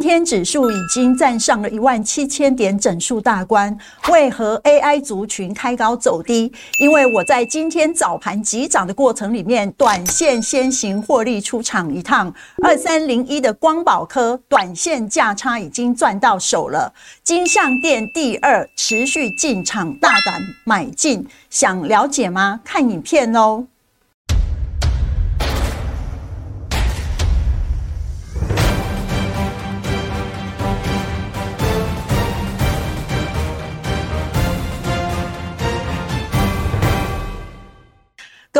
今天指数已经站上了一万七千点整数大关，为何 AI 族群开高走低？因为我在今天早盘急涨的过程里面，短线先行获利出场一趟。二三零一的光宝科短线价差已经赚到手了。金相电第二持续进场大胆买进，想了解吗？看影片哦。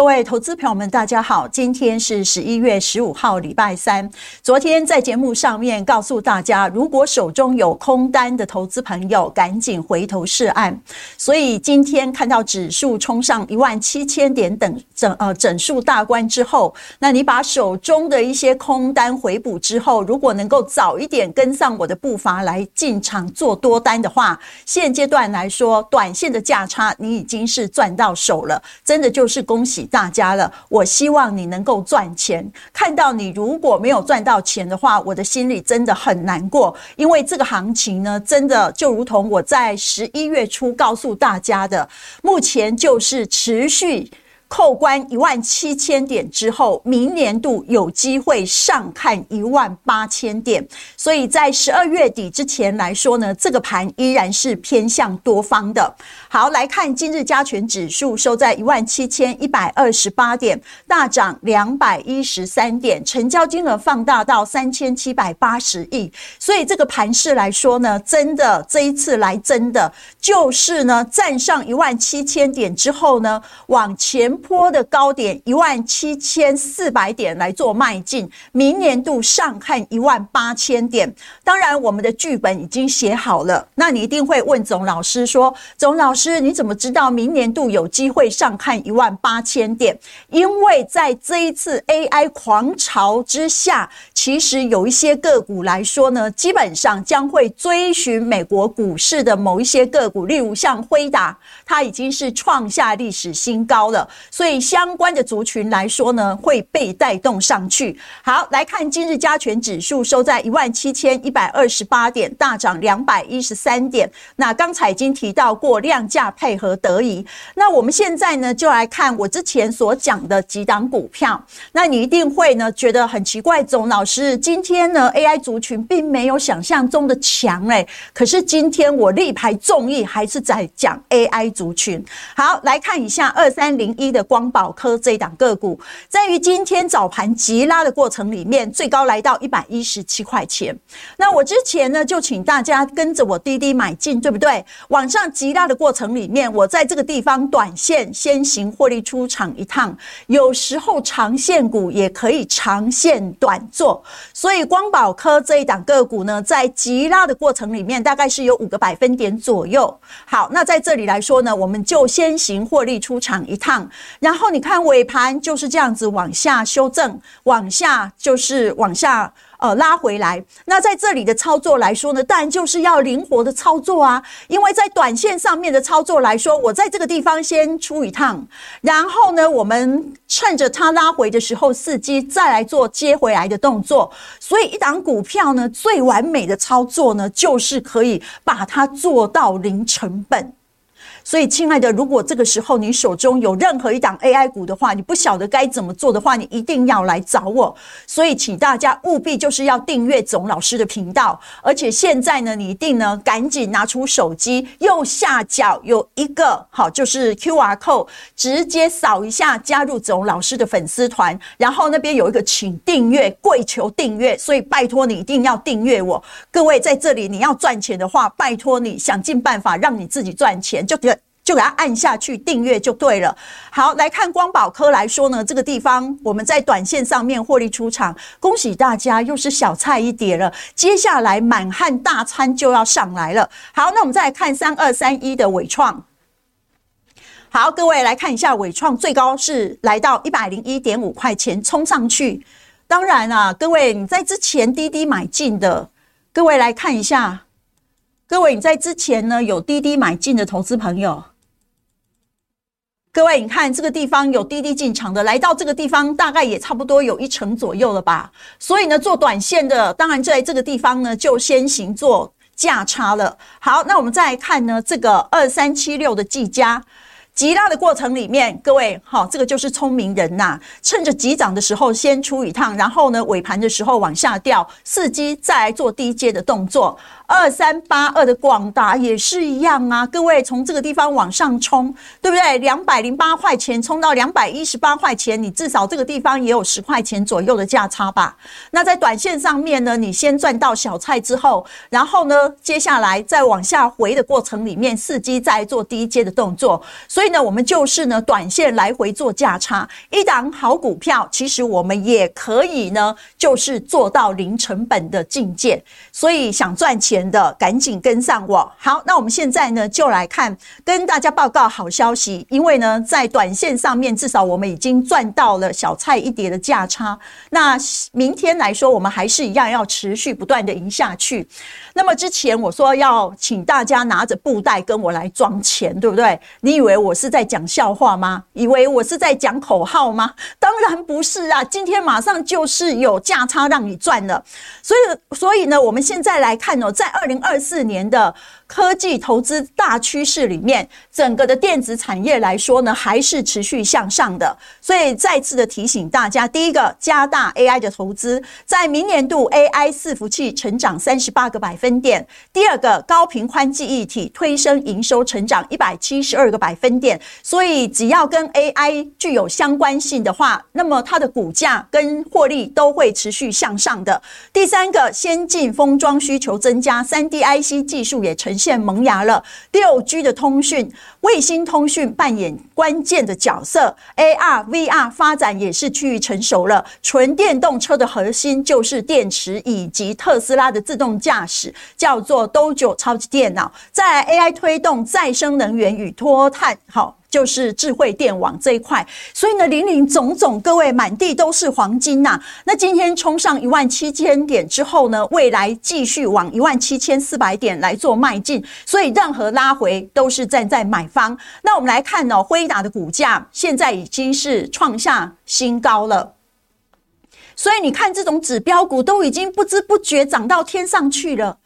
各位投资朋友们，大家好，今天是十一月十五号，礼拜三。昨天在节目上面告诉大家，如果手中有空单的投资朋友，赶紧回头是岸。所以今天看到指数冲上一万七千点等整呃整数大关之后，那你把手中的一些空单回补之后，如果能够早一点跟上我的步伐来进场做多单的话，现阶段来说，短线的价差你已经是赚到手了，真的就是恭喜。大家了，我希望你能够赚钱。看到你如果没有赚到钱的话，我的心里真的很难过。因为这个行情呢，真的就如同我在十一月初告诉大家的，目前就是持续。扣关一万七千点之后，明年度有机会上看一万八千点，所以在十二月底之前来说呢，这个盘依然是偏向多方的。好，来看今日加权指数收在一万七千一百二十八点，大涨两百一十三点，成交金额放大到三千七百八十亿。所以这个盘势来说呢，真的这一次来真的就是呢，站上一万七千点之后呢，往前。坡的高点一万七千四百点来做迈进，明年度上看一万八千点。当然，我们的剧本已经写好了。那你一定会问总老师说：“总老师，你怎么知道明年度有机会上看一万八千点？”因为在这一次 AI 狂潮之下，其实有一些个股来说呢，基本上将会追寻美国股市的某一些个股，例如像辉达，它已经是创下历史新高了。所以相关的族群来说呢，会被带动上去。好，来看今日加权指数收在一万七千一百二十八点，大涨两百一十三点。那刚才已经提到过量价配合得宜。那我们现在呢，就来看我之前所讲的几档股票。那你一定会呢觉得很奇怪，总老师今天呢 AI 族群并没有想象中的强哎，可是今天我力排众议还是在讲 AI 族群。好，来看一下二三零一的。光宝科这一档个股，在于今天早盘急拉的过程里面，最高来到一百一十七块钱。那我之前呢，就请大家跟着我滴滴买进，对不对？往上急拉的过程里面，我在这个地方短线先行获利出场一趟。有时候长线股也可以长线短做，所以光宝科这一档个股呢，在急拉的过程里面，大概是有五个百分点左右。好，那在这里来说呢，我们就先行获利出场一趟。然后你看尾盘就是这样子往下修正，往下就是往下呃拉回来。那在这里的操作来说呢，当然就是要灵活的操作啊。因为在短线上面的操作来说，我在这个地方先出一趟，然后呢，我们趁着它拉回的时候伺机再来做接回来的动作。所以一档股票呢，最完美的操作呢，就是可以把它做到零成本。所以，亲爱的，如果这个时候你手中有任何一档 AI 股的话，你不晓得该怎么做的话，你一定要来找我。所以，请大家务必就是要订阅总老师的频道，而且现在呢，你一定呢赶紧拿出手机，右下角有一个好，就是 QR code，直接扫一下加入总老师的粉丝团，然后那边有一个请订阅，跪求订阅。所以，拜托你一定要订阅我。各位在这里你要赚钱的话，拜托你想尽办法让你自己赚钱，就就给它按下去订阅就对了。好，来看光宝科来说呢，这个地方我们在短线上面获利出场，恭喜大家又是小菜一碟了。接下来满汉大餐就要上来了。好，那我们再来看三二三一的伟创。好，各位来看一下伟创最高是来到一百零一点五块钱冲上去。当然啊，各位你在之前滴滴买进的，各位来看一下。各位，你在之前呢有滴滴买进的投资朋友，各位，你看这个地方有滴滴进场的，来到这个地方大概也差不多有一成左右了吧。所以呢，做短线的，当然在这个地方呢就先行做价差了。好，那我们再来看呢，这个二三七六的技嘉。急拉的过程里面，各位好，这个就是聪明人呐、趁着急涨的时候先出一趟，然后呢尾盘的时候往下掉，伺机再来做低阶的动作。二三八二的广达也是一样啊，各位从这个地方往上冲，对不对？两百零八块钱冲到两百一十八块钱，你至少这个地方也有十块钱左右的价差吧？那在短线上面呢，你先赚到小菜之后，然后呢，接下来再往下回的过程里面，伺机再做低阶的动作。所以呢，我们就是呢，短线来回做价差，一档好股票，其实我们也可以呢，就是做到零成本的境界。所以想赚钱。的赶紧跟上我。好，那我们现在呢就来看，跟大家报告好消息。因为呢，在短线上面，至少我们已经赚到了小菜一碟的价差。那明天来说，我们还是一样要持续不断的赢下去。那么之前我说要请大家拿着布袋跟我来装钱，对不对？你以为我我是在讲笑话吗？以为我是在讲口号吗？当然不是啊！今天马上就是有价差让你赚了。所以，所以呢，我们现在来看哦，在二零二四年的科技投资大趋势里面，整个的电子产业来说呢，还是持续向上的。所以再次的提醒大家，第一个，加大 AI 的投资，在明年度 AI 伺服器成长三十八个百分点；第二个，高频宽记忆体推升营收成长一百七十二个百分点。所以只要跟 AI 具有相关性的话，那么它的股价跟获利都会持续向上的。第三个，先进封装需求增加。三 D IC 技术也呈现萌芽了，六 G 的通讯、卫星通讯扮演关键的角色，AR、VR 发展也是趋于成熟了。纯电动车的核心就是电池，以及特斯拉的自动驾驶，叫做 Dojo 超级电脑。在 AI 推动再生能源与脱碳，好。就是智慧电网这一块，所以呢，林林总总，各位满地都是黄金呐、那今天冲上一万七千点之后呢，未来继续往一万七千四百点来做迈进，所以任何拉回都是站在买方。那我们来看呢、哦，辉达的股价现在已经是创下新高了，所以你看这种指标股都已经不知不觉涨到天上去了。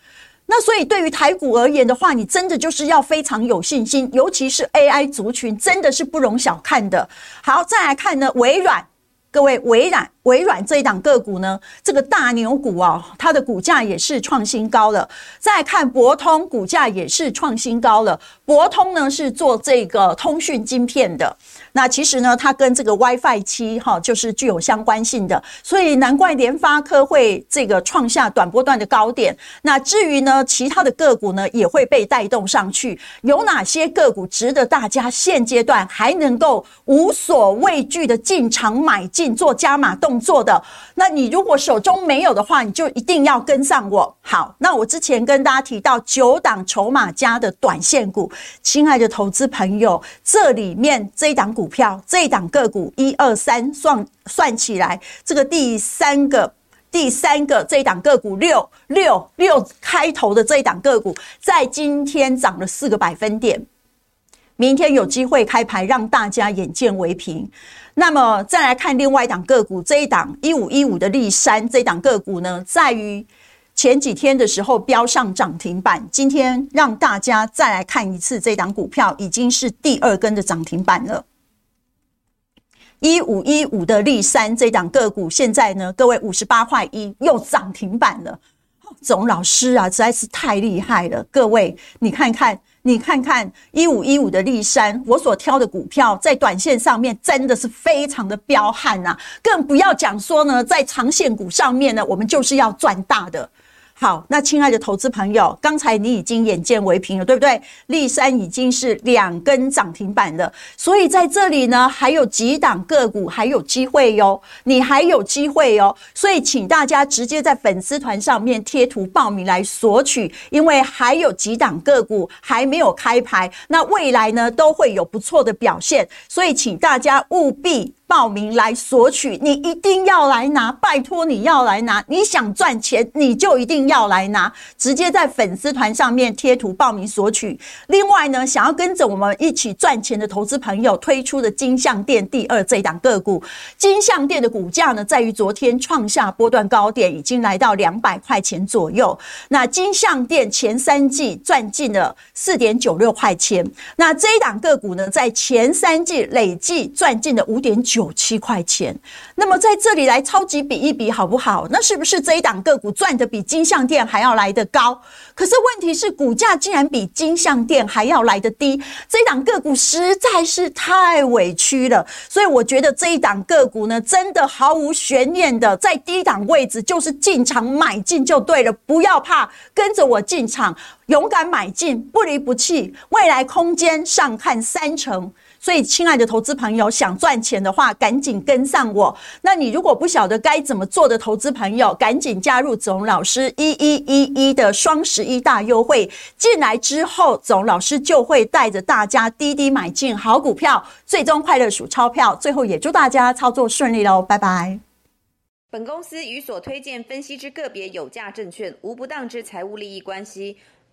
那所以对于台股而言的话，你真的就是要非常有信心，尤其是 AI 族群，真的是不容小看的。好，再来看呢，微软，各位，微软。微软这一档个股呢，这个大牛股啊，它的股价也是创新高了。再看博通，股价也是创新高了。博通呢是做这个通讯晶片的，那其实呢，它跟这个 WiFi 七哈就是具有相关性的，所以难怪联发科会这个创下短波段的高点。那至于呢，其他的个股呢也会被带动上去。有哪些个股值得大家现阶段还能够无所畏惧的进场买进做加码动作的，那你如果手中没有的话，你就一定要跟上我。好，那我之前跟大家提到九档筹码加的短线股，亲爱的投资朋友，这里面这一档股股票，这一档个股一二三算算起来，这个第三个第三个这一档个股六六六开头的这一档个股，在今天涨了四个百分点。明天有机会开牌，让大家眼见为凭。那么再来看另外一档个股，这一档一五一五的力山，这一档个股呢，在于前几天的时候飙上涨停板，今天让大家再来看一次这档股票，已经是第二根的涨停板了。一五一五的立山这档个股，现在呢，各位五十八块一又涨停板了。总老师啊，实在是太厉害了，各位你看看。你看看一五一五的立山，我所挑的股票在短线上面真的是非常的彪悍呐，更不要讲说呢，在长线股上面呢，我们就是要赚大的。好，那亲爱的投资朋友，刚才你已经眼见为凭了，对不对？立山已经是两根涨停板了，所以在这里呢，还有几档个股还有机会哟，你还有机会哟，所以请大家直接在粉丝团上面贴图报名来索取，因为还有几档个股还没有开牌，那未来呢都会有不错的表现，所以请大家务必。报名来索取，你一定要来拿，拜托你要来拿。你想赚钱，你就一定要来拿，直接在粉丝团上面贴图报名索取。另外呢，想要跟着我们一起赚钱的投资朋友推出的金像电第二这一档个股，金像电的股价呢，在于昨天创下波段高点，已经来到两百块钱左右。那金像电前三季赚进了四点九六块钱，那这一档个股呢，在前三季累计赚进了五点九七块钱。那么在这里来超级比一比好不好？那是不是这一档个股赚的比金像店还要来得高？可是问题是股价竟然比金像电还要来得低，这一档个股实在是太委屈了。所以我觉得这一档个股呢，真的毫无悬念的在低档位置就是进场买进就对了，不要怕，跟着我进场，勇敢买进，不离不弃，未来空间上看三成。所以，亲爱的投资朋友，想赚钱的话，赶紧跟上我。那你如果不晓得该怎么做的投资朋友，赶紧加入子龙老师一一一一的双十一大优惠。进来之后，子龙老师就会带着大家滴滴买进好股票，最终快乐数钞票。最后也祝大家操作顺利喽，拜拜。本公司与所推荐分析之个别有价证券无不当之财务利益关系。